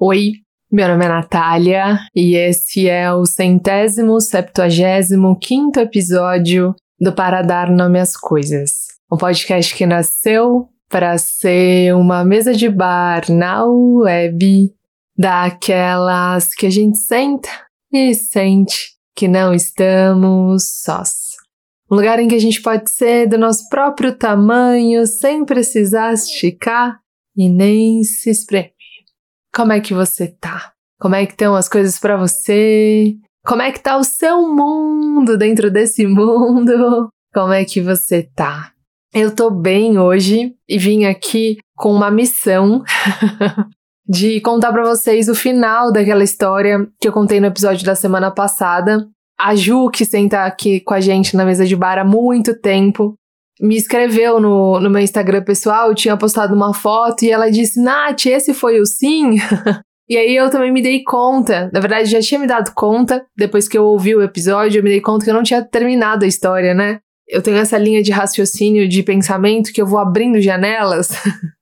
Oi, meu nome é Natália e esse é o centésimo septuagésimo quinto episódio do Para Dar Nome às Coisas. Um podcast que nasceu para ser uma mesa de bar na web daquelas que a gente senta e sente que não estamos sós. Um lugar em que a gente pode ser do nosso próprio tamanho sem precisar esticar e nem se espremer. Como é que você tá? Como é que estão as coisas para você? Como é que tá o seu mundo dentro desse mundo? Como é que você tá? Eu tô bem hoje e vim aqui com uma missão de contar para vocês o final daquela história que eu contei no episódio da semana passada. A Ju, que senta aqui com a gente na mesa de bar há muito tempo, me escreveu no, no meu Instagram pessoal, tinha postado uma foto e ela disse: Nath, esse foi o sim? e aí eu também me dei conta, na verdade já tinha me dado conta, depois que eu ouvi o episódio, eu me dei conta que eu não tinha terminado a história, né? Eu tenho essa linha de raciocínio, de pensamento, que eu vou abrindo janelas.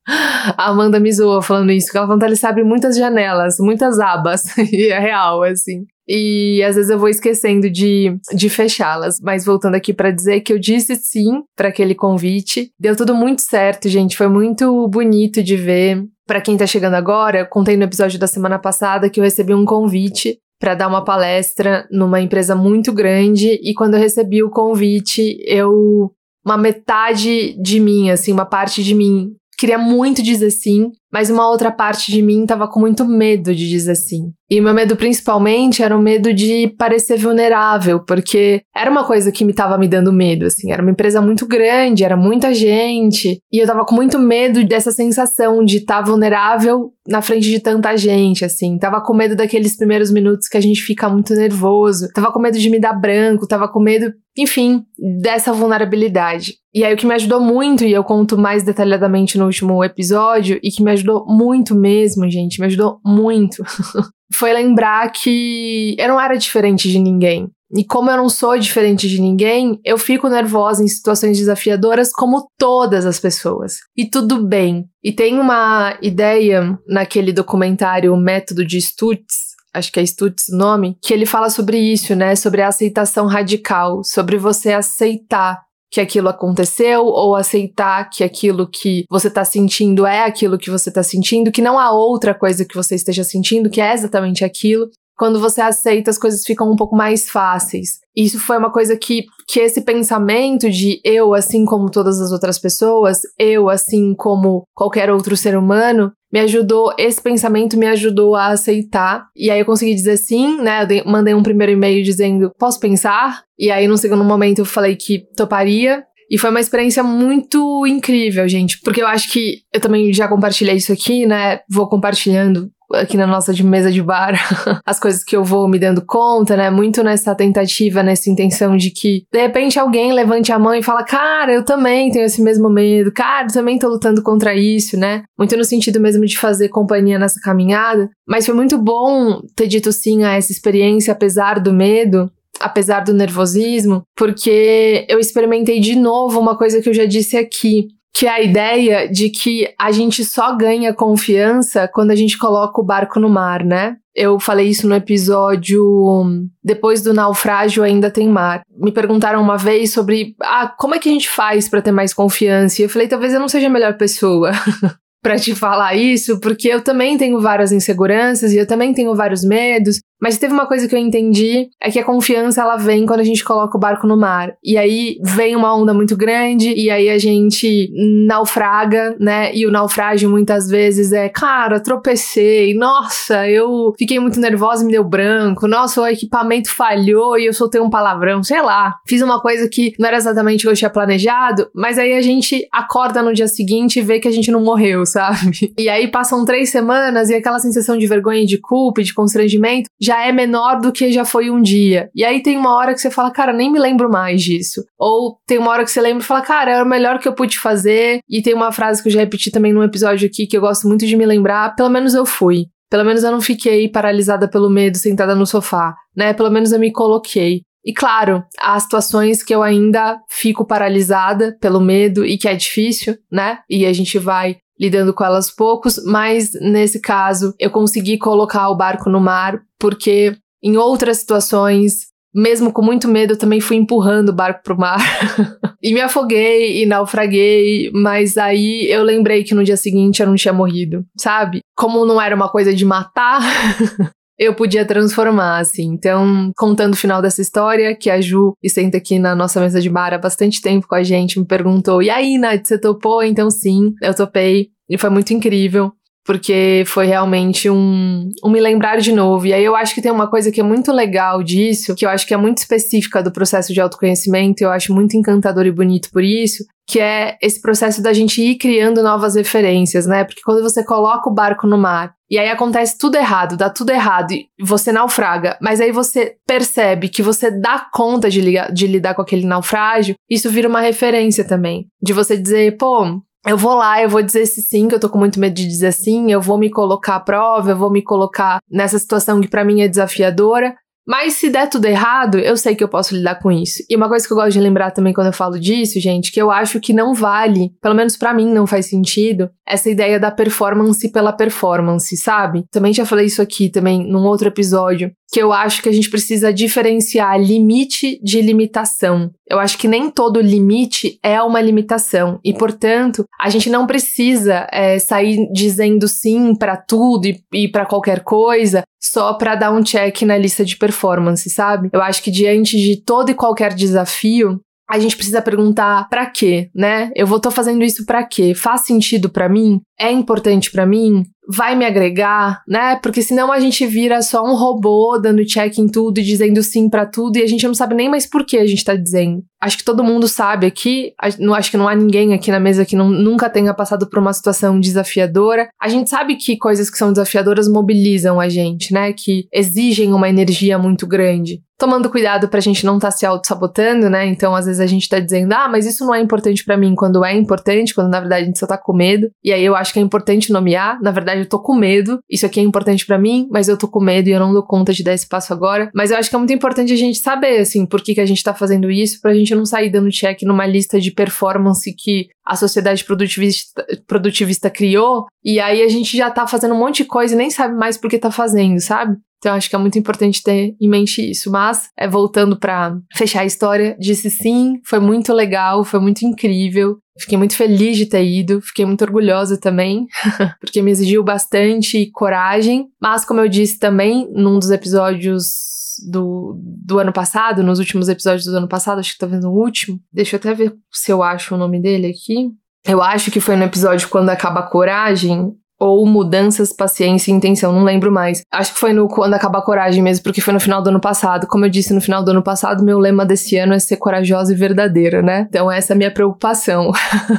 a Amanda me zoou falando isso, que ela falou que ele abre muitas janelas, muitas abas, e é real, assim. E às vezes eu vou esquecendo de, de fechá-las. Mas voltando aqui para dizer que eu disse sim para aquele convite. Deu tudo muito certo, gente. Foi muito bonito de ver. Para quem tá chegando agora, eu contei no episódio da semana passada que eu recebi um convite para dar uma palestra numa empresa muito grande e quando eu recebi o convite, eu uma metade de mim, assim, uma parte de mim queria muito dizer sim, mas uma outra parte de mim tava com muito medo de dizer sim. E meu medo principalmente era o medo de parecer vulnerável, porque era uma coisa que me tava me dando medo, assim, era uma empresa muito grande, era muita gente, e eu tava com muito medo dessa sensação de estar tá vulnerável na frente de tanta gente, assim. Tava com medo daqueles primeiros minutos que a gente fica muito nervoso, tava com medo de me dar branco, tava com medo, enfim, dessa vulnerabilidade. E aí o que me ajudou muito, e eu conto mais detalhadamente no último episódio, e que me ajudou muito mesmo, gente, me ajudou muito, foi lembrar que eu não era diferente de ninguém. E como eu não sou diferente de ninguém, eu fico nervosa em situações desafiadoras como todas as pessoas. E tudo bem. E tem uma ideia naquele documentário O Método de Stutz, acho que é Stutz o nome, que ele fala sobre isso, né? Sobre a aceitação radical, sobre você aceitar que aquilo aconteceu ou aceitar que aquilo que você está sentindo é aquilo que você está sentindo, que não há outra coisa que você esteja sentindo que é exatamente aquilo. Quando você aceita, as coisas ficam um pouco mais fáceis. Isso foi uma coisa que, que esse pensamento de eu, assim como todas as outras pessoas, eu, assim como qualquer outro ser humano, me ajudou, esse pensamento me ajudou a aceitar. E aí eu consegui dizer sim, né? Eu mandei um primeiro e-mail dizendo, posso pensar? E aí no segundo momento eu falei que toparia. E foi uma experiência muito incrível, gente, porque eu acho que eu também já compartilhei isso aqui, né? Vou compartilhando aqui na nossa de mesa de bar as coisas que eu vou me dando conta, né? Muito nessa tentativa, nessa intenção de que de repente alguém levante a mão e fala: "Cara, eu também tenho esse mesmo medo. Cara, eu também tô lutando contra isso", né? Muito no sentido mesmo de fazer companhia nessa caminhada. Mas foi muito bom ter dito sim a essa experiência apesar do medo, apesar do nervosismo, porque eu experimentei de novo uma coisa que eu já disse aqui, que é a ideia de que a gente só ganha confiança quando a gente coloca o barco no mar, né? Eu falei isso no episódio Depois do naufrágio ainda tem mar. Me perguntaram uma vez sobre, ah, como é que a gente faz para ter mais confiança? E eu falei, talvez eu não seja a melhor pessoa para te falar isso, porque eu também tenho várias inseguranças e eu também tenho vários medos mas teve uma coisa que eu entendi, é que a confiança ela vem quando a gente coloca o barco no mar. E aí vem uma onda muito grande e aí a gente naufraga, né? E o naufrágio muitas vezes é, cara, tropecei, nossa, eu fiquei muito nervosa me deu branco, nossa, o equipamento falhou e eu soltei um palavrão, sei lá. Fiz uma coisa que não era exatamente o que eu tinha planejado, mas aí a gente acorda no dia seguinte e vê que a gente não morreu, sabe? E aí passam três semanas e aquela sensação de vergonha de culpa de constrangimento já é menor do que já foi um dia. E aí tem uma hora que você fala, cara, nem me lembro mais disso. Ou tem uma hora que você lembra e fala, cara, era o melhor que eu pude fazer. E tem uma frase que eu já repeti também num episódio aqui que eu gosto muito de me lembrar, pelo menos eu fui. Pelo menos eu não fiquei paralisada pelo medo sentada no sofá, né? Pelo menos eu me coloquei. E claro, há situações que eu ainda fico paralisada pelo medo e que é difícil, né? E a gente vai lidando com elas poucos, mas nesse caso eu consegui colocar o barco no mar porque em outras situações mesmo com muito medo, eu também fui empurrando o barco pro mar. e me afoguei e naufraguei, mas aí eu lembrei que no dia seguinte eu não tinha morrido, sabe? Como não era uma coisa de matar, eu podia transformar, assim. Então, contando o final dessa história, que a Ju, que senta aqui na nossa mesa de bar há bastante tempo com a gente, me perguntou: e aí, Nath, você topou? Então, sim, eu topei. E foi muito incrível porque foi realmente um, um me lembrar de novo. E aí eu acho que tem uma coisa que é muito legal disso, que eu acho que é muito específica do processo de autoconhecimento, eu acho muito encantador e bonito por isso, que é esse processo da gente ir criando novas referências, né? Porque quando você coloca o barco no mar e aí acontece tudo errado, dá tudo errado e você naufraga, mas aí você percebe que você dá conta de, de lidar com aquele naufrágio, isso vira uma referência também. De você dizer, pô, eu vou lá, eu vou dizer esse sim, que eu tô com muito medo de dizer sim, eu vou me colocar à prova, eu vou me colocar nessa situação que para mim é desafiadora, mas se der tudo errado, eu sei que eu posso lidar com isso. E uma coisa que eu gosto de lembrar também quando eu falo disso, gente, que eu acho que não vale, pelo menos para mim não faz sentido, essa ideia da performance pela performance, sabe? Também já falei isso aqui também num outro episódio, que eu acho que a gente precisa diferenciar limite de limitação. Eu acho que nem todo limite é uma limitação e, portanto, a gente não precisa é, sair dizendo sim para tudo e, e para qualquer coisa só para dar um check na lista de performance, sabe? Eu acho que diante de todo e qualquer desafio, a gente precisa perguntar para quê, né? Eu vou tô fazendo isso para quê? Faz sentido para mim? É importante para mim? Vai me agregar, né? Porque senão a gente vira só um robô dando check em tudo e dizendo sim para tudo e a gente não sabe nem mais por que a gente tá dizendo. Acho que todo mundo sabe aqui, não acho que não há ninguém aqui na mesa que não, nunca tenha passado por uma situação desafiadora. A gente sabe que coisas que são desafiadoras mobilizam a gente, né? Que exigem uma energia muito grande tomando cuidado pra gente não estar tá se auto-sabotando, né? Então, às vezes a gente tá dizendo, ah, mas isso não é importante para mim, quando é importante, quando na verdade a gente só tá com medo. E aí eu acho que é importante nomear, na verdade eu tô com medo, isso aqui é importante para mim, mas eu tô com medo e eu não dou conta de dar esse passo agora. Mas eu acho que é muito importante a gente saber, assim, por que, que a gente tá fazendo isso, pra gente não sair dando check numa lista de performance que a sociedade produtivista, produtivista criou, e aí a gente já tá fazendo um monte de coisa e nem sabe mais por que tá fazendo, sabe? Então acho que é muito importante ter em mente isso. Mas, é, voltando para fechar a história, disse sim, foi muito legal, foi muito incrível. Fiquei muito feliz de ter ido, fiquei muito orgulhosa também, porque me exigiu bastante coragem. Mas, como eu disse também, num dos episódios do, do ano passado, nos últimos episódios do ano passado, acho que talvez no último, deixa eu até ver se eu acho o nome dele aqui. Eu acho que foi no episódio quando acaba a coragem, ou mudanças, paciência e intenção, não lembro mais. Acho que foi no quando acabar a coragem mesmo, porque foi no final do ano passado. Como eu disse no final do ano passado, meu lema desse ano é ser corajosa e verdadeira, né? Então essa é a minha preocupação.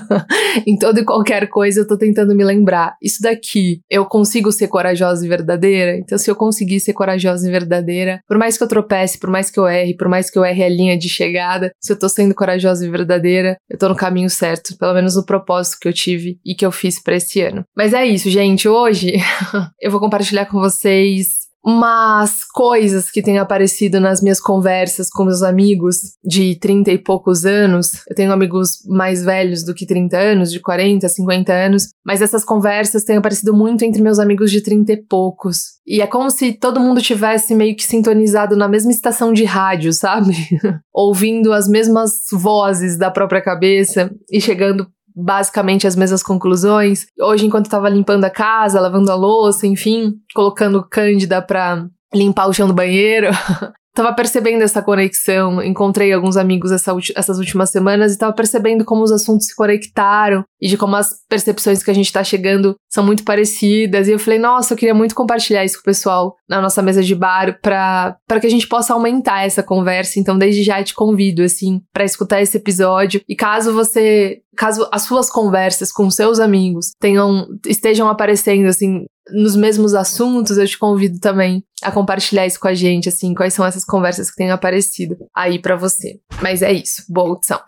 em toda e qualquer coisa eu tô tentando me lembrar. Isso daqui, eu consigo ser corajosa e verdadeira? Então se eu conseguir ser corajosa e verdadeira, por mais que eu tropece, por mais que eu erre, por mais que eu erre a linha de chegada, se eu tô sendo corajosa e verdadeira, eu tô no caminho certo, pelo menos no propósito que eu tive e que eu fiz para esse ano. Mas é isso, gente. Hoje eu vou compartilhar com vocês umas coisas que têm aparecido nas minhas conversas com meus amigos de 30 e poucos anos. Eu tenho amigos mais velhos do que 30 anos, de 40, 50 anos, mas essas conversas têm aparecido muito entre meus amigos de 30 e poucos. E é como se todo mundo tivesse meio que sintonizado na mesma estação de rádio, sabe? Ouvindo as mesmas vozes da própria cabeça e chegando basicamente as mesmas conclusões. Hoje, enquanto eu tava limpando a casa, lavando a louça, enfim, colocando Cândida pra limpar o chão do banheiro, tava percebendo essa conexão. Encontrei alguns amigos essa, essas últimas semanas e tava percebendo como os assuntos se conectaram e de como as percepções que a gente tá chegando são muito parecidas. E eu falei, nossa, eu queria muito compartilhar isso com o pessoal na nossa mesa de bar para que a gente possa aumentar essa conversa. Então, desde já te convido, assim, para escutar esse episódio. E caso você caso as suas conversas com seus amigos tenham estejam aparecendo assim nos mesmos assuntos, eu te convido também a compartilhar isso com a gente, assim, quais são essas conversas que têm aparecido aí para você. Mas é isso, boa audição.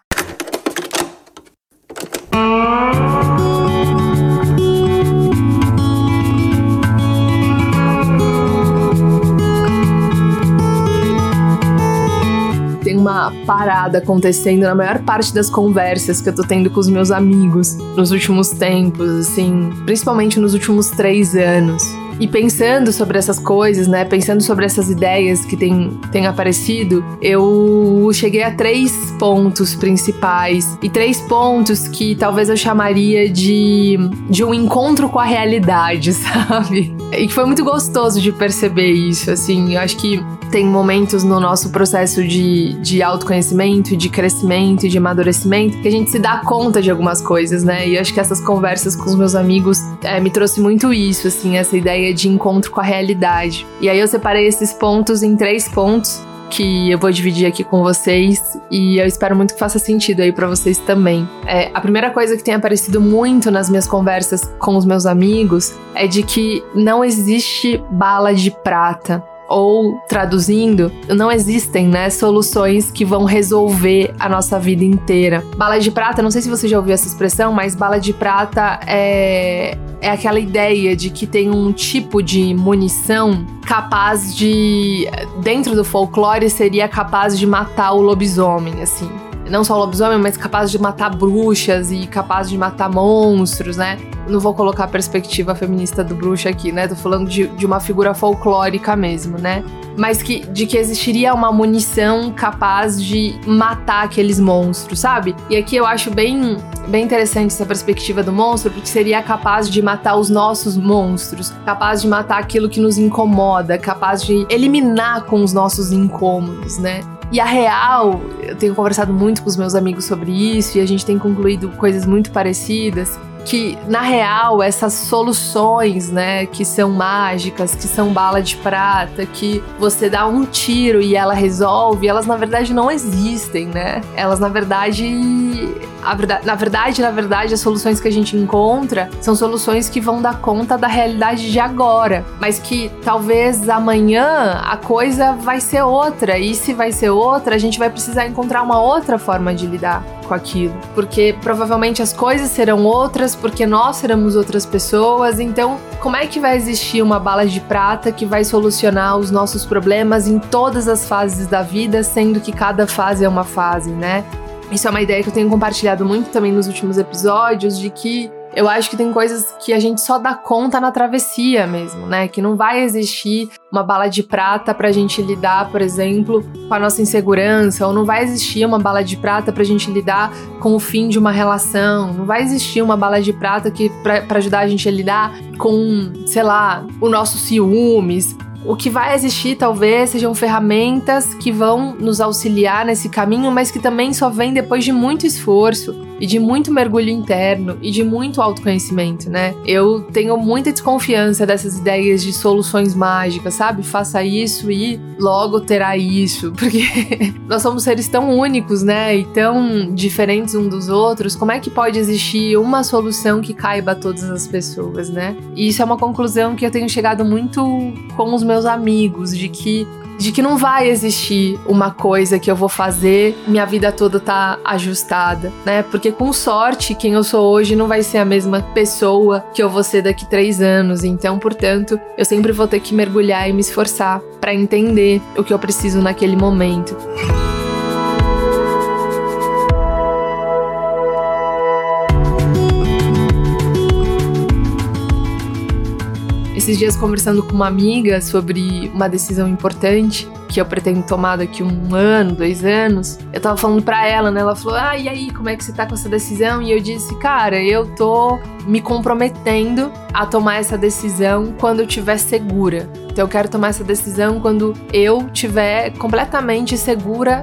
Uma parada acontecendo na maior parte das conversas que eu tô tendo com os meus amigos nos últimos tempos, assim, principalmente nos últimos três anos. E pensando sobre essas coisas, né? Pensando sobre essas ideias que têm, têm aparecido, eu cheguei a três pontos principais. E três pontos que talvez eu chamaria de, de um encontro com a realidade, sabe? E foi muito gostoso de perceber isso, assim. Eu acho que tem momentos no nosso processo de, de autoconhecimento, de crescimento e de amadurecimento que a gente se dá conta de algumas coisas, né? E eu acho que essas conversas com os meus amigos é, me trouxe muito isso, assim, essa ideia de encontro com a realidade. E aí eu separei esses pontos em três pontos que eu vou dividir aqui com vocês e eu espero muito que faça sentido aí para vocês também. É, a primeira coisa que tem aparecido muito nas minhas conversas com os meus amigos é de que não existe bala de prata ou traduzindo, não existem, né, soluções que vão resolver a nossa vida inteira. Bala de prata, não sei se você já ouviu essa expressão, mas bala de prata é é aquela ideia de que tem um tipo de munição capaz de dentro do folclore seria capaz de matar o lobisomem, assim não só lobisomem, mas capaz de matar bruxas e capaz de matar monstros, né? Não vou colocar a perspectiva feminista do bruxo aqui, né? Tô falando de, de uma figura folclórica mesmo, né? Mas que, de que existiria uma munição capaz de matar aqueles monstros, sabe? E aqui eu acho bem, bem interessante essa perspectiva do monstro, porque seria capaz de matar os nossos monstros, capaz de matar aquilo que nos incomoda, capaz de eliminar com os nossos incômodos, né? E a real, eu tenho conversado muito com os meus amigos sobre isso e a gente tem concluído coisas muito parecidas que na real essas soluções, né, que são mágicas, que são bala de prata, que você dá um tiro e ela resolve, elas na verdade não existem, né? Elas na verdade, verdade, na verdade, na verdade, as soluções que a gente encontra são soluções que vão dar conta da realidade de agora, mas que talvez amanhã a coisa vai ser outra e se vai ser outra, a gente vai precisar encontrar uma outra forma de lidar com aquilo, porque provavelmente as coisas serão outras, porque nós seremos outras pessoas. Então, como é que vai existir uma bala de prata que vai solucionar os nossos problemas em todas as fases da vida, sendo que cada fase é uma fase, né? Isso é uma ideia que eu tenho compartilhado muito também nos últimos episódios, de que eu acho que tem coisas que a gente só dá conta na travessia mesmo, né? Que não vai existir uma bala de prata pra gente lidar, por exemplo, com a nossa insegurança, ou não vai existir uma bala de prata pra gente lidar com o fim de uma relação, não vai existir uma bala de prata que para ajudar a gente a lidar com, sei lá, o nosso ciúmes, o que vai existir talvez sejam ferramentas que vão nos auxiliar nesse caminho, mas que também só vem depois de muito esforço e de muito mergulho interno e de muito autoconhecimento, né? Eu tenho muita desconfiança dessas ideias de soluções mágicas, sabe? Faça isso e logo terá isso, porque nós somos seres tão únicos, né? E tão diferentes um dos outros. Como é que pode existir uma solução que caiba a todas as pessoas, né? E isso é uma conclusão que eu tenho chegado muito com os meus amigos, de que de que não vai existir uma coisa que eu vou fazer, minha vida toda tá ajustada, né? Porque com sorte, quem eu sou hoje não vai ser a mesma pessoa que eu vou ser daqui três anos. Então, portanto, eu sempre vou ter que mergulhar e me esforçar para entender o que eu preciso naquele momento. Esses dias conversando com uma amiga sobre uma decisão importante que eu pretendo tomar daqui um ano, dois anos. Eu tava falando pra ela, né? Ela falou: Ah, e aí, como é que você tá com essa decisão? E eu disse: Cara, eu tô me comprometendo a tomar essa decisão quando eu estiver segura. Então eu quero tomar essa decisão quando eu estiver completamente segura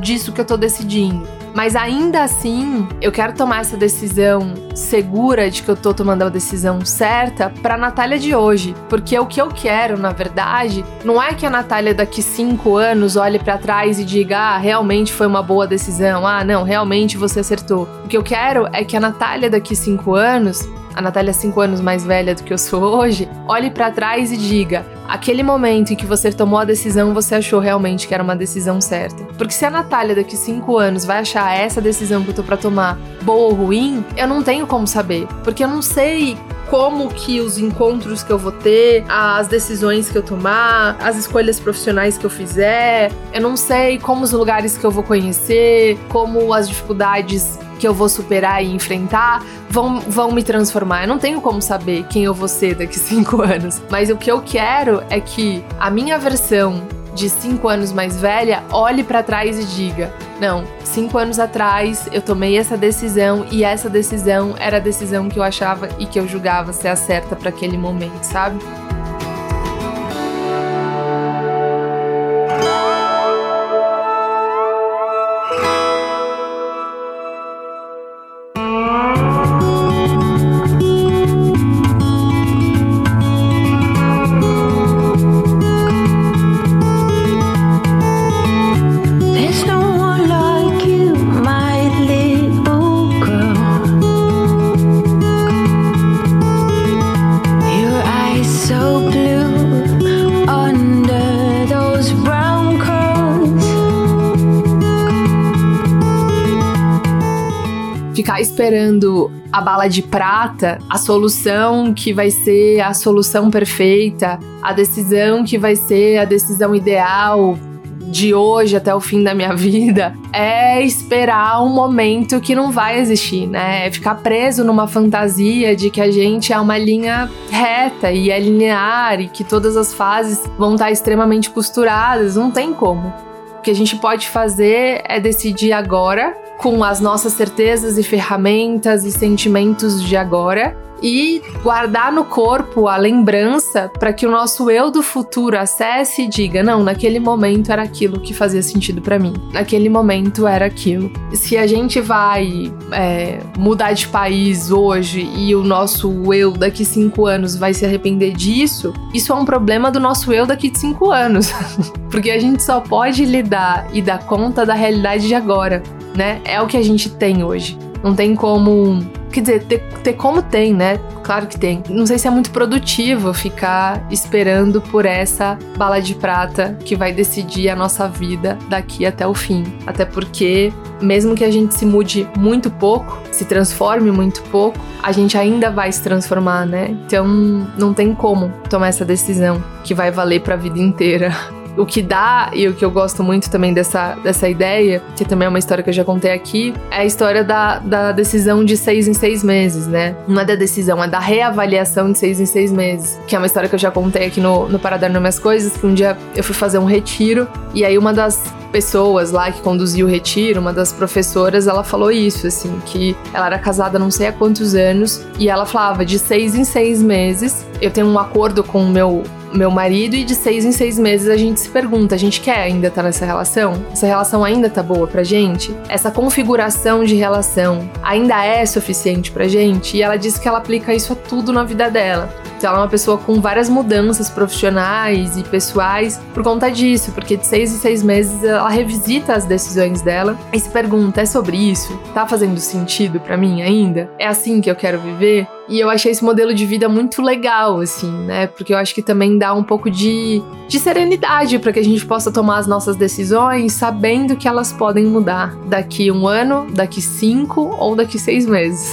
disso que eu tô decidindo. Mas ainda assim, eu quero tomar essa decisão segura de que eu tô tomando a decisão certa pra Natália de hoje. Porque o que eu quero, na verdade, não é que a Natália daqui cinco anos olhe para trás e diga: ah, realmente foi uma boa decisão. Ah, não, realmente você acertou. O que eu quero é que a Natália daqui cinco anos a Natália, cinco anos mais velha do que eu sou hoje, olhe para trás e diga: aquele momento em que você tomou a decisão, você achou realmente que era uma decisão certa. Porque se a Natália daqui cinco anos vai achar essa decisão que eu tô pra tomar boa ou ruim, eu não tenho como saber. Porque eu não sei como que os encontros que eu vou ter, as decisões que eu tomar, as escolhas profissionais que eu fizer. Eu não sei como os lugares que eu vou conhecer, como as dificuldades que eu vou superar e enfrentar vão, vão me transformar. Eu não tenho como saber quem eu vou ser daqui cinco anos. Mas o que eu quero é que a minha versão de cinco anos mais velha olhe para trás e diga: não, cinco anos atrás eu tomei essa decisão e essa decisão era a decisão que eu achava e que eu julgava ser a certa para aquele momento, sabe? Esperando a bala de prata, a solução que vai ser a solução perfeita, a decisão que vai ser a decisão ideal de hoje até o fim da minha vida, é esperar um momento que não vai existir, né? É ficar preso numa fantasia de que a gente é uma linha reta e é linear e que todas as fases vão estar extremamente costuradas. Não tem como. O que a gente pode fazer é decidir agora com as nossas certezas e ferramentas e sentimentos de agora e guardar no corpo a lembrança para que o nosso eu do futuro acesse e diga: não, naquele momento era aquilo que fazia sentido para mim, naquele momento era aquilo. Se a gente vai é, mudar de país hoje e o nosso eu daqui cinco anos vai se arrepender disso, isso é um problema do nosso eu daqui de cinco anos, porque a gente só pode lidar e dar conta da realidade de agora né? É o que a gente tem hoje. Não tem como. Quer dizer, ter, ter, como tem, né? Claro que tem. Não sei se é muito produtivo ficar esperando por essa bala de prata que vai decidir a nossa vida daqui até o fim. Até porque, mesmo que a gente se mude muito pouco, se transforme muito pouco, a gente ainda vai se transformar, né? Então, não tem como tomar essa decisão que vai valer para a vida inteira. O que dá, e o que eu gosto muito também dessa, dessa ideia, que também é uma história que eu já contei aqui, é a história da, da decisão de seis em seis meses, né? Não é da decisão, é da reavaliação de seis em seis meses. Que é uma história que eu já contei aqui no, no Para Dar Nome Coisas, que um dia eu fui fazer um retiro, e aí uma das pessoas lá que conduziu o retiro, uma das professoras, ela falou isso, assim, que ela era casada não sei há quantos anos, e ela falava de seis em seis meses, eu tenho um acordo com o meu meu marido e de seis em seis meses a gente se pergunta: a gente quer ainda estar tá nessa relação? Essa relação ainda tá boa pra gente? Essa configuração de relação ainda é suficiente pra gente? E ela disse que ela aplica isso a tudo na vida dela. Então ela é uma pessoa com várias mudanças profissionais e pessoais por conta disso, porque de seis em seis meses ela revisita as decisões dela e se pergunta: é sobre isso? Tá fazendo sentido para mim ainda? É assim que eu quero viver? E eu achei esse modelo de vida muito legal, assim, né? Porque eu acho que também dá um pouco de, de serenidade para que a gente possa tomar as nossas decisões sabendo que elas podem mudar daqui um ano, daqui cinco ou daqui seis meses.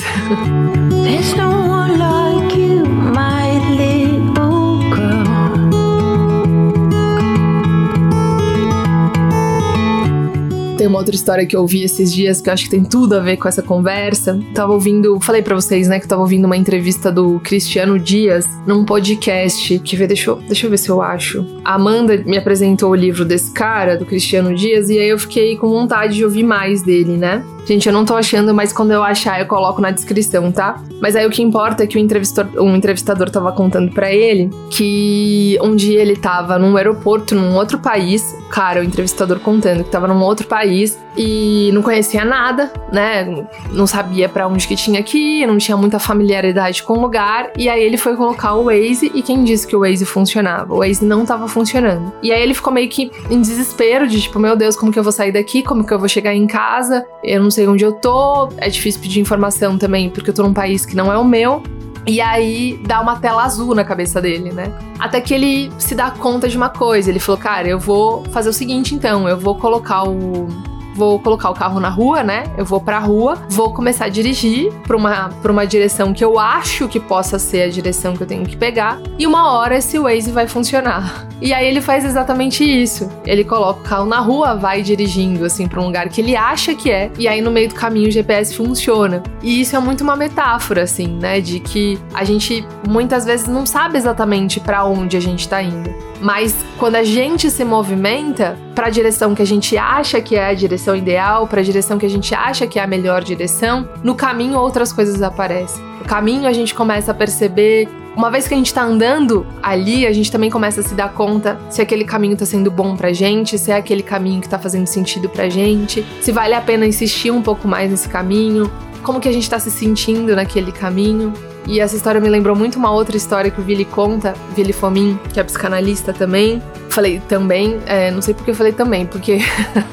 Tem uma outra história que eu ouvi esses dias que eu acho que tem tudo a ver com essa conversa. Tava ouvindo, falei para vocês, né, que tava ouvindo uma entrevista do Cristiano Dias num podcast que vê, deixa eu, deixa eu ver se eu acho. A Amanda me apresentou o livro desse cara, do Cristiano Dias, e aí eu fiquei com vontade de ouvir mais dele, né? Gente, eu não tô achando, mas quando eu achar eu coloco na descrição, tá? Mas aí o que importa é que o entrevistador, um entrevistador tava contando para ele que um dia ele tava num aeroporto num outro país, cara, o entrevistador contando que tava num outro país e não conhecia nada, né? Não sabia para onde que tinha que ir, não tinha muita familiaridade com o lugar, e aí ele foi colocar o Waze e quem disse que o Waze funcionava? O Waze não tava funcionando. E aí ele ficou meio que em desespero de tipo, meu Deus, como que eu vou sair daqui? Como que eu vou chegar em casa? Eu não sei onde eu tô, é difícil pedir informação também, porque eu tô num país que não é o meu. E aí dá uma tela azul na cabeça dele, né? Até que ele se dá conta de uma coisa. Ele falou: Cara, eu vou fazer o seguinte então, eu vou colocar o vou colocar o carro na rua, né? Eu vou pra rua, vou começar a dirigir pra uma, pra uma direção que eu acho que possa ser a direção que eu tenho que pegar, e uma hora esse Waze vai funcionar. E aí ele faz exatamente isso. Ele coloca o carro na rua, vai dirigindo assim para um lugar que ele acha que é, e aí no meio do caminho o GPS funciona. E isso é muito uma metáfora assim, né, de que a gente muitas vezes não sabe exatamente para onde a gente tá indo. Mas quando a gente se movimenta para a direção que a gente acha que é a direção ideal, para a direção que a gente acha que é a melhor direção, no caminho outras coisas aparecem. No caminho a gente começa a perceber uma vez que a gente tá andando ali, a gente também começa a se dar conta se aquele caminho tá sendo bom pra gente, se é aquele caminho que tá fazendo sentido pra gente, se vale a pena insistir um pouco mais nesse caminho, como que a gente tá se sentindo naquele caminho. E essa história me lembrou muito uma outra história que o Vili conta, Vili Fomin, que é psicanalista também. Falei também, é, não sei porque eu falei também, porque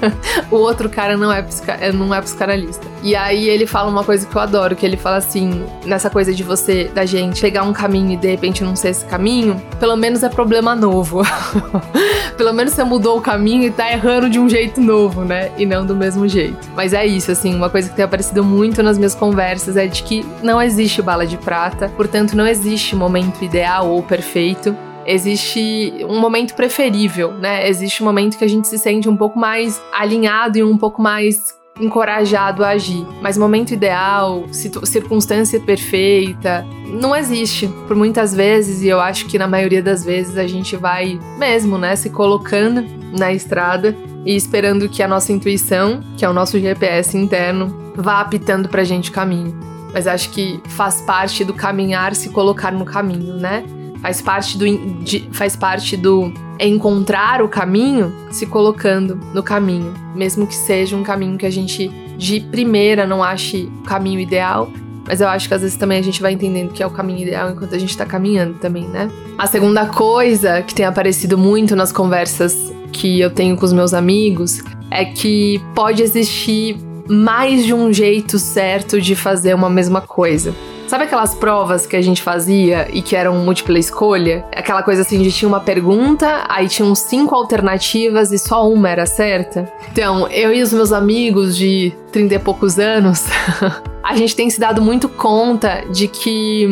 o outro cara não é, é, não é psicanalista. E aí ele fala uma coisa que eu adoro, que ele fala assim, nessa coisa de você, da gente, pegar um caminho e de repente não ser esse caminho, pelo menos é problema novo. pelo menos você mudou o caminho e tá errando de um jeito novo, né? E não do mesmo jeito. Mas é isso, assim, uma coisa que tem aparecido muito nas minhas conversas é de que não existe bala de prata, portanto não existe momento ideal ou perfeito existe um momento preferível, né? Existe um momento que a gente se sente um pouco mais alinhado e um pouco mais encorajado a agir. Mas momento ideal, circunstância perfeita, não existe. Por muitas vezes, e eu acho que na maioria das vezes a gente vai mesmo, né, se colocando na estrada e esperando que a nossa intuição, que é o nosso GPS interno, vá apitando pra gente o caminho. Mas acho que faz parte do caminhar se colocar no caminho, né? Faz parte do, de, faz parte do encontrar o caminho se colocando no caminho, mesmo que seja um caminho que a gente de primeira não ache o caminho ideal, mas eu acho que às vezes também a gente vai entendendo que é o caminho ideal enquanto a gente tá caminhando também, né? A segunda coisa que tem aparecido muito nas conversas que eu tenho com os meus amigos é que pode existir mais de um jeito certo de fazer uma mesma coisa. Sabe aquelas provas que a gente fazia e que eram múltipla escolha? Aquela coisa assim de tinha uma pergunta, aí tinham cinco alternativas e só uma era certa? Então, eu e os meus amigos de 30 e poucos anos, a gente tem se dado muito conta de que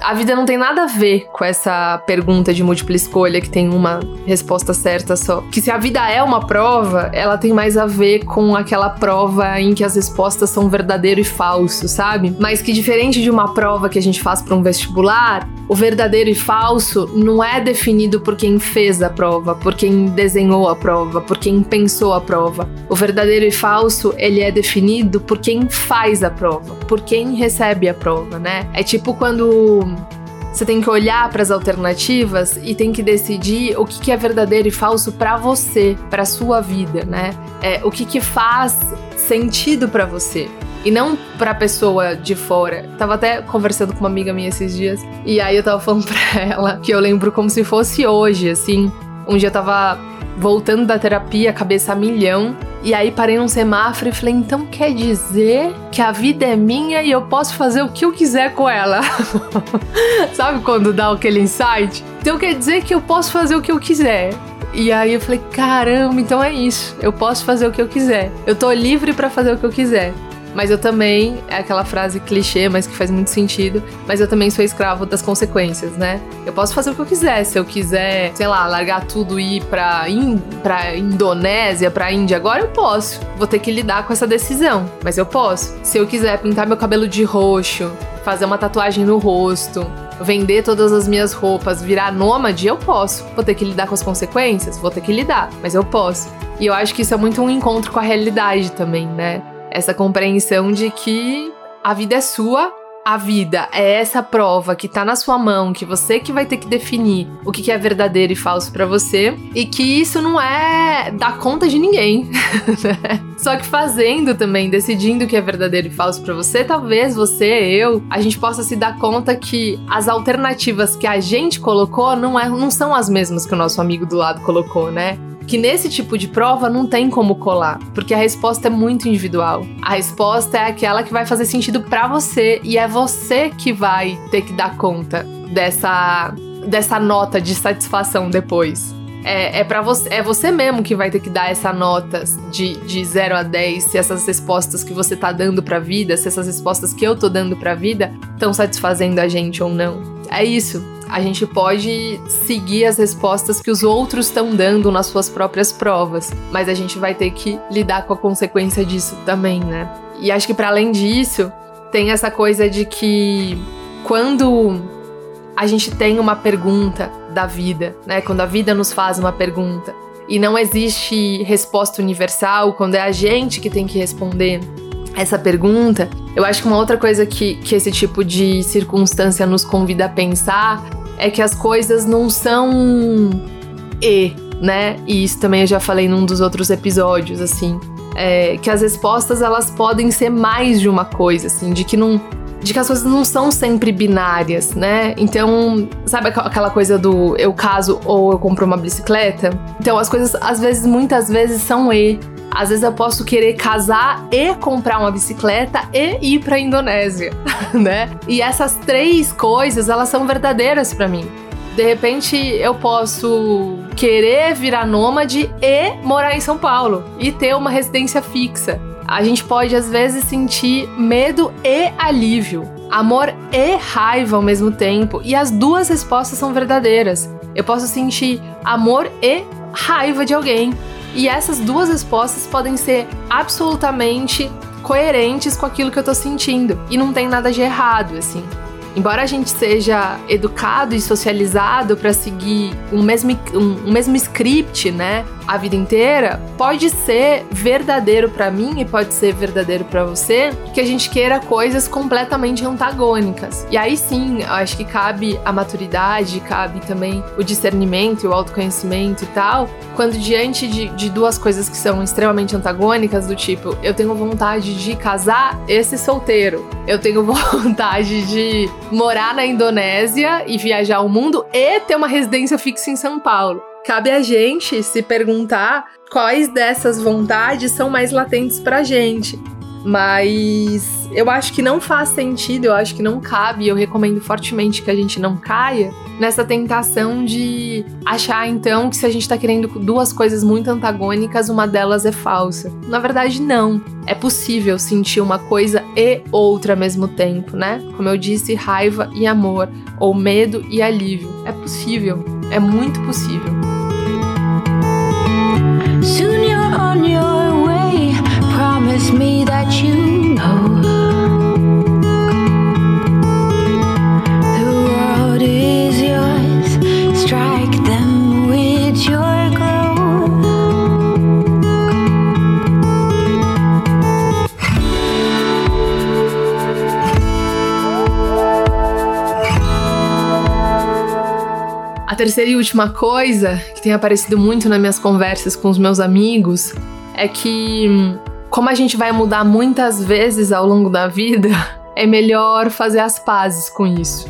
a vida não tem nada a ver com essa pergunta de múltipla escolha que tem uma resposta certa só. Que se a vida é uma prova, ela tem mais a ver com aquela prova em que as respostas são verdadeiro e falso, sabe? Mas que diferente de uma prova que a gente faz para um vestibular, o verdadeiro e falso não é definido por quem fez a prova, por quem desenhou a prova, por quem pensou a prova. O verdadeiro e falso, ele é definido por quem faz a prova, por quem recebe a prova, né? É tipo quando você tem que olhar para as alternativas e tem que decidir o que, que é verdadeiro e falso para você, para sua vida, né? É, o que, que faz sentido para você e não pra pessoa de fora. Tava até conversando com uma amiga minha esses dias e aí eu tava falando pra ela que eu lembro como se fosse hoje, assim. Um dia eu tava voltando da terapia, cabeça a milhão, e aí parei num semáforo e falei: então quer dizer que a vida é minha e eu posso fazer o que eu quiser com ela? Sabe quando dá aquele insight? Então quer dizer que eu posso fazer o que eu quiser. E aí eu falei: caramba, então é isso. Eu posso fazer o que eu quiser. Eu tô livre para fazer o que eu quiser. Mas eu também, é aquela frase clichê, mas que faz muito sentido, mas eu também sou escravo das consequências, né? Eu posso fazer o que eu quiser. Se eu quiser, sei lá, largar tudo e ir pra, in, pra Indonésia, pra Índia agora, eu posso. Vou ter que lidar com essa decisão, mas eu posso. Se eu quiser pintar meu cabelo de roxo, fazer uma tatuagem no rosto, vender todas as minhas roupas, virar nômade, eu posso. Vou ter que lidar com as consequências? Vou ter que lidar, mas eu posso. E eu acho que isso é muito um encontro com a realidade também, né? Essa compreensão de que a vida é sua, a vida é essa prova que tá na sua mão, que você que vai ter que definir o que é verdadeiro e falso para você, e que isso não é dar conta de ninguém. Né? Só que fazendo também, decidindo o que é verdadeiro e falso para você, talvez você, eu, a gente possa se dar conta que as alternativas que a gente colocou não, é, não são as mesmas que o nosso amigo do lado colocou, né? Que nesse tipo de prova não tem como colar, porque a resposta é muito individual. A resposta é aquela que vai fazer sentido para você e é você que vai ter que dar conta dessa dessa nota de satisfação depois. É, é para você, é você mesmo que vai ter que dar essa nota de, de 0 a 10, se essas respostas que você tá dando pra vida, se essas respostas que eu tô dando pra vida estão satisfazendo a gente ou não. É isso. A gente pode seguir as respostas que os outros estão dando nas suas próprias provas, mas a gente vai ter que lidar com a consequência disso também, né? E acho que para além disso, tem essa coisa de que quando a gente tem uma pergunta da vida, né? Quando a vida nos faz uma pergunta e não existe resposta universal, quando é a gente que tem que responder essa pergunta, eu acho que uma outra coisa que, que esse tipo de circunstância nos convida a pensar é que as coisas não são e, né? E isso também eu já falei num dos outros episódios, assim. É, que as respostas elas podem ser mais de uma coisa, assim, de que não de que as coisas não são sempre binárias, né? Então, sabe aquela coisa do eu caso ou eu compro uma bicicleta? Então, as coisas, às vezes, muitas vezes são e. Às vezes eu posso querer casar e comprar uma bicicleta e ir para Indonésia, né? E essas três coisas, elas são verdadeiras para mim. De repente eu posso querer virar nômade e morar em São Paulo e ter uma residência fixa a gente pode às vezes sentir medo e alívio, amor e raiva ao mesmo tempo, e as duas respostas são verdadeiras. Eu posso sentir amor e raiva de alguém, e essas duas respostas podem ser absolutamente coerentes com aquilo que eu tô sentindo, e não tem nada de errado, assim. Embora a gente seja educado e socializado para seguir um mesmo, um, um mesmo script, né? a vida inteira, pode ser verdadeiro para mim e pode ser verdadeiro para você, que a gente queira coisas completamente antagônicas. E aí sim, acho que cabe a maturidade, cabe também o discernimento e o autoconhecimento e tal, quando diante de, de duas coisas que são extremamente antagônicas, do tipo, eu tenho vontade de casar esse solteiro, eu tenho vontade de morar na Indonésia e viajar o mundo e ter uma residência fixa em São Paulo. Cabe a gente se perguntar quais dessas vontades são mais latentes pra gente. Mas eu acho que não faz sentido, eu acho que não cabe, eu recomendo fortemente que a gente não caia nessa tentação de achar então que se a gente tá querendo duas coisas muito antagônicas, uma delas é falsa. Na verdade, não. É possível sentir uma coisa e outra ao mesmo tempo, né? Como eu disse, raiva e amor, ou medo e alívio. É possível, é muito possível. Soon you're on your. Promise me that you know. terceira e última coisa que tem aparecido muito nas minhas conversas com os meus amigos é que, como a gente vai mudar muitas vezes ao longo da vida, é melhor fazer as pazes com isso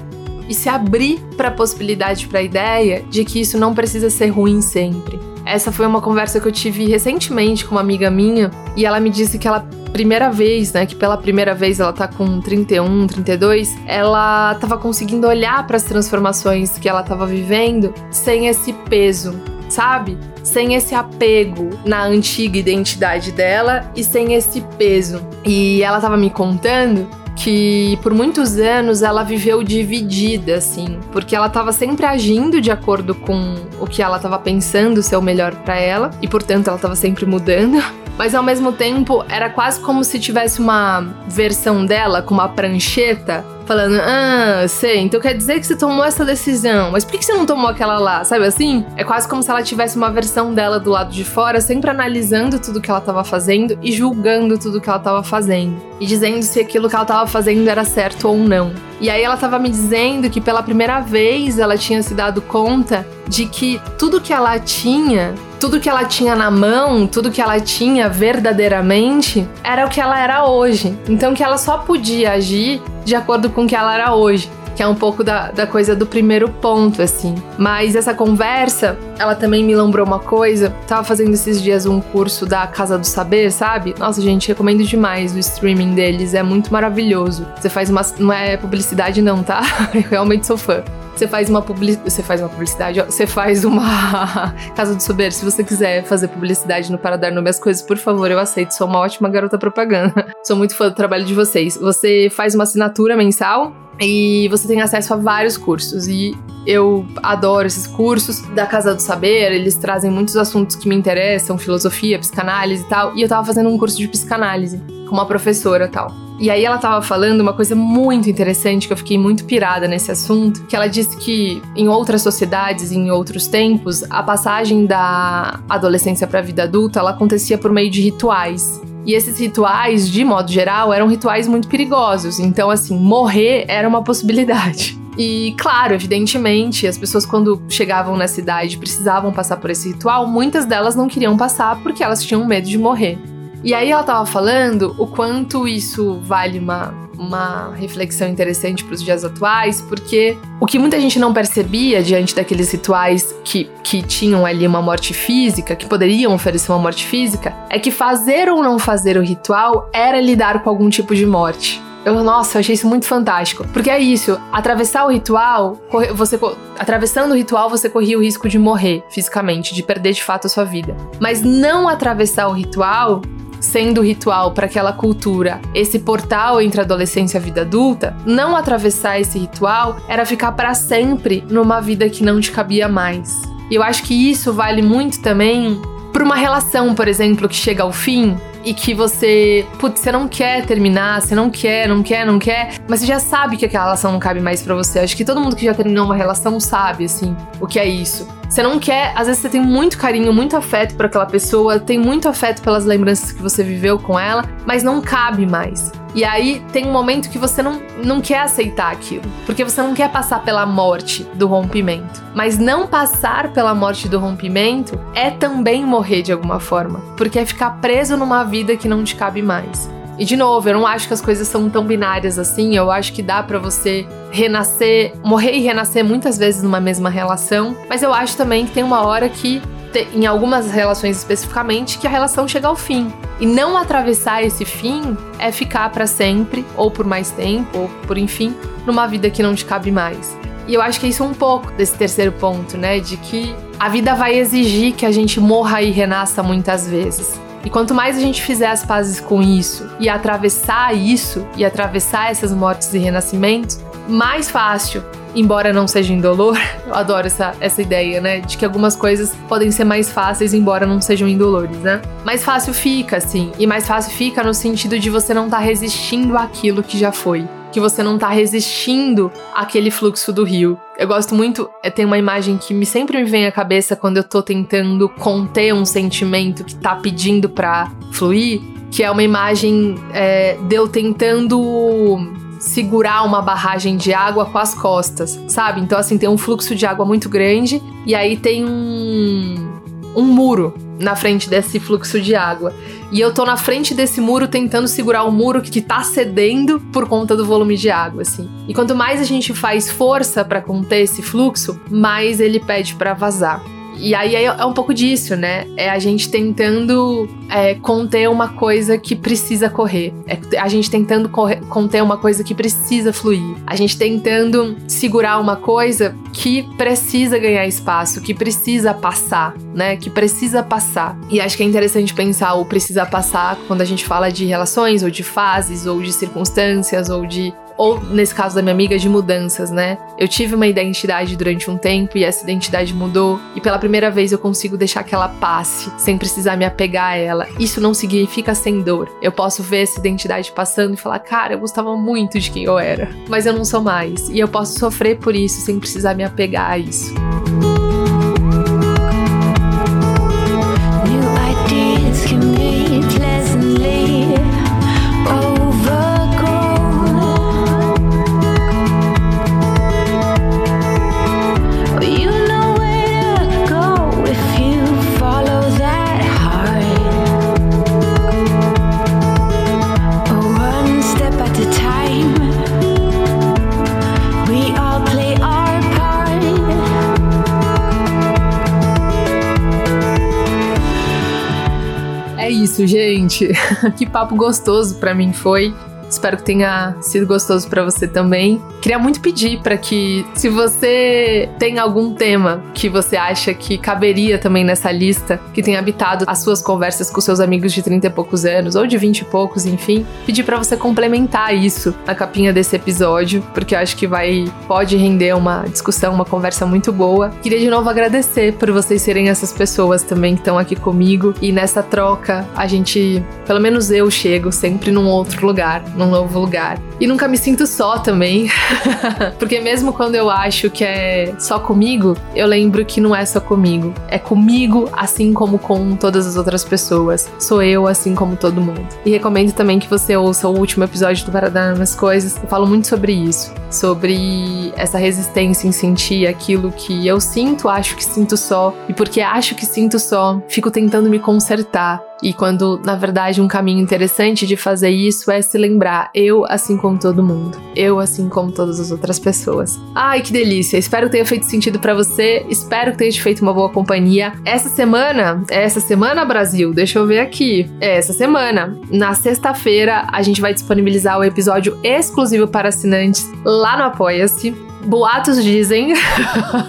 e se abrir para a possibilidade, para a ideia de que isso não precisa ser ruim sempre. Essa foi uma conversa que eu tive recentemente com uma amiga minha e ela me disse que ela primeira vez, né, que pela primeira vez ela tá com 31, 32, ela tava conseguindo olhar para as transformações que ela tava vivendo sem esse peso, sabe? Sem esse apego na antiga identidade dela e sem esse peso. E ela tava me contando que por muitos anos ela viveu dividida, assim, porque ela estava sempre agindo de acordo com o que ela estava pensando ser o melhor para ela, e portanto ela estava sempre mudando. Mas ao mesmo tempo era quase como se tivesse uma versão dela com uma prancheta falando, ah, sei, então quer dizer que você tomou essa decisão, mas por que você não tomou aquela lá? Sabe assim? É quase como se ela tivesse uma versão dela do lado de fora, sempre analisando tudo que ela estava fazendo e julgando tudo que ela estava fazendo. E dizendo se aquilo que ela estava fazendo era certo ou não. E aí ela estava me dizendo que pela primeira vez ela tinha se dado conta de que tudo que ela tinha tudo que ela tinha na mão, tudo que ela tinha verdadeiramente, era o que ela era hoje. Então que ela só podia agir de acordo com o que ela era hoje. Que é um pouco da, da coisa do primeiro ponto, assim. Mas essa conversa, ela também me lembrou uma coisa. Tava fazendo esses dias um curso da Casa do Saber, sabe? Nossa, gente, recomendo demais o streaming deles, é muito maravilhoso. Você faz uma. Não é publicidade, não, tá? Eu realmente sou fã. Você faz uma publicidade, você faz uma publicidade, você faz uma Casa do Sober, se você quiser fazer publicidade no Para Dar Nome às Coisas, por favor, eu aceito, sou uma ótima garota propaganda. Sou muito fã do trabalho de vocês. Você faz uma assinatura mensal e você tem acesso a vários cursos. E eu adoro esses cursos da Casa do Saber, eles trazem muitos assuntos que me interessam, filosofia, psicanálise e tal. E eu tava fazendo um curso de psicanálise com uma professora tal. E aí ela tava falando uma coisa muito interessante que eu fiquei muito pirada nesse assunto, que ela disse que em outras sociedades, em outros tempos, a passagem da adolescência para a vida adulta, ela acontecia por meio de rituais. E esses rituais, de modo geral, eram rituais muito perigosos. Então, assim, morrer era uma possibilidade. E, claro, evidentemente, as pessoas, quando chegavam nessa idade precisavam passar por esse ritual, muitas delas não queriam passar porque elas tinham medo de morrer. E aí ela tava falando o quanto isso vale uma, uma reflexão interessante para os dias atuais, porque o que muita gente não percebia diante daqueles rituais que, que tinham ali uma morte física, que poderiam oferecer uma morte física, é que fazer ou não fazer o ritual era lidar com algum tipo de morte. Eu, nossa, eu achei isso muito fantástico. Porque é isso, atravessar o ritual, você atravessando o ritual, você corria o risco de morrer fisicamente, de perder de fato a sua vida. Mas não atravessar o ritual sendo ritual para aquela cultura esse portal entre adolescência e a vida adulta, não atravessar esse ritual era ficar para sempre numa vida que não te cabia mais. E eu acho que isso vale muito também para uma relação, por exemplo, que chega ao fim e que você, putz, você não quer terminar, você não quer, não quer, não quer, mas você já sabe que aquela relação não cabe mais para você. Acho que todo mundo que já terminou uma relação sabe, assim, o que é isso. Você não quer, às vezes você tem muito carinho, muito afeto por aquela pessoa, tem muito afeto pelas lembranças que você viveu com ela, mas não cabe mais. E aí tem um momento que você não, não quer aceitar aquilo, porque você não quer passar pela morte do rompimento. Mas não passar pela morte do rompimento é também morrer de alguma forma, porque é ficar preso numa vida que não te cabe mais. E de novo, eu não acho que as coisas são tão binárias assim. Eu acho que dá para você renascer, morrer e renascer muitas vezes numa mesma relação. Mas eu acho também que tem uma hora que em algumas relações especificamente, que a relação chega ao fim. E não atravessar esse fim é ficar para sempre, ou por mais tempo, ou por enfim, numa vida que não te cabe mais. E eu acho que isso é um pouco desse terceiro ponto, né? De que a vida vai exigir que a gente morra e renasça muitas vezes. E quanto mais a gente fizer as pazes com isso e atravessar isso e atravessar essas mortes e renascimentos, mais fácil, embora não seja indolor, eu adoro essa, essa ideia, né? De que algumas coisas podem ser mais fáceis, embora não sejam indolores, né? Mais fácil fica, assim. E mais fácil fica no sentido de você não estar tá resistindo àquilo que já foi que você não tá resistindo àquele fluxo do rio. Eu gosto muito, é, tem uma imagem que me sempre me vem à cabeça quando eu tô tentando conter um sentimento que tá pedindo pra fluir, que é uma imagem é, de eu tentando segurar uma barragem de água com as costas, sabe? Então, assim, tem um fluxo de água muito grande e aí tem um, um muro na frente desse fluxo de água. E eu tô na frente desse muro tentando segurar o muro que tá cedendo por conta do volume de água, assim. E quanto mais a gente faz força para conter esse fluxo, mais ele pede para vazar. E aí é, é um pouco disso, né? É a gente tentando é, conter uma coisa que precisa correr. É a gente tentando correr, conter uma coisa que precisa fluir. A gente tentando segurar uma coisa que precisa ganhar espaço, que precisa passar, né? Que precisa passar. E acho que é interessante pensar o precisa passar quando a gente fala de relações, ou de fases, ou de circunstâncias, ou de ou nesse caso da minha amiga, de mudanças, né? Eu tive uma identidade durante um tempo e essa identidade mudou, e pela primeira vez eu consigo deixar que ela passe, sem precisar me apegar a ela. Isso não significa sem dor. Eu posso ver essa identidade passando e falar, cara, eu gostava muito de quem eu era, mas eu não sou mais. E eu posso sofrer por isso sem precisar me apegar a isso. Gente. que papo gostoso para mim foi. Espero que tenha sido gostoso para você também. Queria muito pedir para que, se você tem algum tema que você acha que caberia também nessa lista, que tem habitado as suas conversas com seus amigos de 30 e poucos anos ou de 20 e poucos, enfim, pedir para você complementar isso na capinha desse episódio, porque eu acho que vai pode render uma discussão, uma conversa muito boa. Queria de novo agradecer por vocês serem essas pessoas também que estão aqui comigo e nessa troca a gente, pelo menos eu chego sempre num outro lugar, num novo lugar. E nunca me sinto só também, porque mesmo quando eu acho que é só comigo, eu lembro que não é só comigo, é comigo assim como com todas as outras pessoas. Sou eu assim como todo mundo. E recomendo também que você ouça o último episódio do Para Dar Umas Coisas. Eu falo muito sobre isso, sobre essa resistência em sentir aquilo que eu sinto, acho que sinto só, e porque acho que sinto só, fico tentando me consertar e quando, na verdade, um caminho interessante de fazer isso é se lembrar, eu assim como todo mundo, eu assim como todas as outras pessoas. Ai, que delícia! Espero que tenha feito sentido para você, espero que tenha te feito uma boa companhia. Essa semana, essa semana, Brasil, deixa eu ver aqui. É essa semana, na sexta-feira, a gente vai disponibilizar o episódio exclusivo para assinantes lá no Apoia-se. Boatos dizem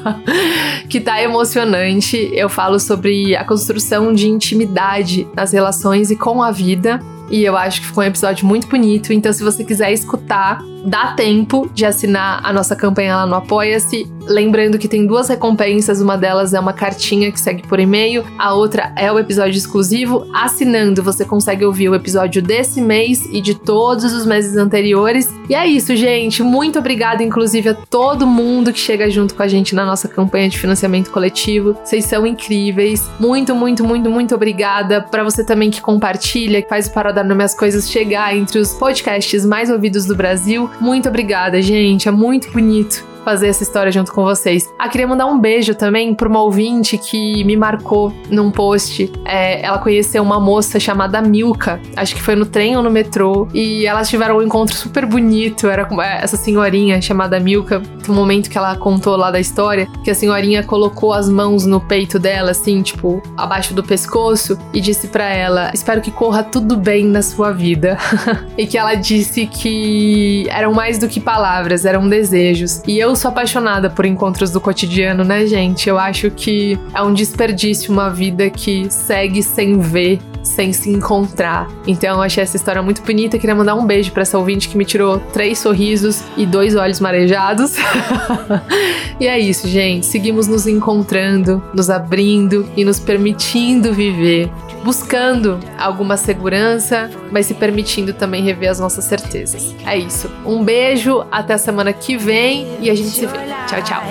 que tá emocionante. Eu falo sobre a construção de intimidade nas relações e com a vida. E eu acho que ficou um episódio muito bonito. Então, se você quiser escutar, dá tempo de assinar a nossa campanha lá no Apoia-se. Lembrando que tem duas recompensas, uma delas é uma cartinha que segue por e-mail, a outra é o episódio exclusivo. Assinando, você consegue ouvir o episódio desse mês e de todos os meses anteriores. E é isso, gente. Muito obrigada, inclusive, a todo mundo que chega junto com a gente na nossa campanha de financiamento coletivo. Vocês são incríveis. Muito, muito, muito, muito obrigada. Para você também que compartilha, que faz o Para Dar Nome às Coisas chegar entre os podcasts mais ouvidos do Brasil. Muito obrigada, gente. É muito bonito fazer essa história junto com vocês. Ah, queria mandar um beijo também para uma ouvinte que me marcou num post. É, ela conheceu uma moça chamada Milka, acho que foi no trem ou no metrô, e elas tiveram um encontro super bonito. Era é, essa senhorinha chamada Milka. Um momento que ela contou lá da história que a senhorinha colocou as mãos no peito dela, assim, tipo, abaixo do pescoço, e disse para ela: Espero que corra tudo bem na sua vida. e que ela disse que eram mais do que palavras, eram desejos. E eu eu sou apaixonada por encontros do cotidiano, né, gente? Eu acho que é um desperdício uma vida que segue sem ver sem se encontrar. Então eu achei essa história muito bonita. Queria mandar um beijo para essa ouvinte que me tirou três sorrisos e dois olhos marejados. E é isso, gente. Seguimos nos encontrando, nos abrindo e nos permitindo viver, buscando alguma segurança, mas se permitindo também rever as nossas certezas. É isso. Um beijo, até a semana que vem e a gente se vê. Tchau, tchau.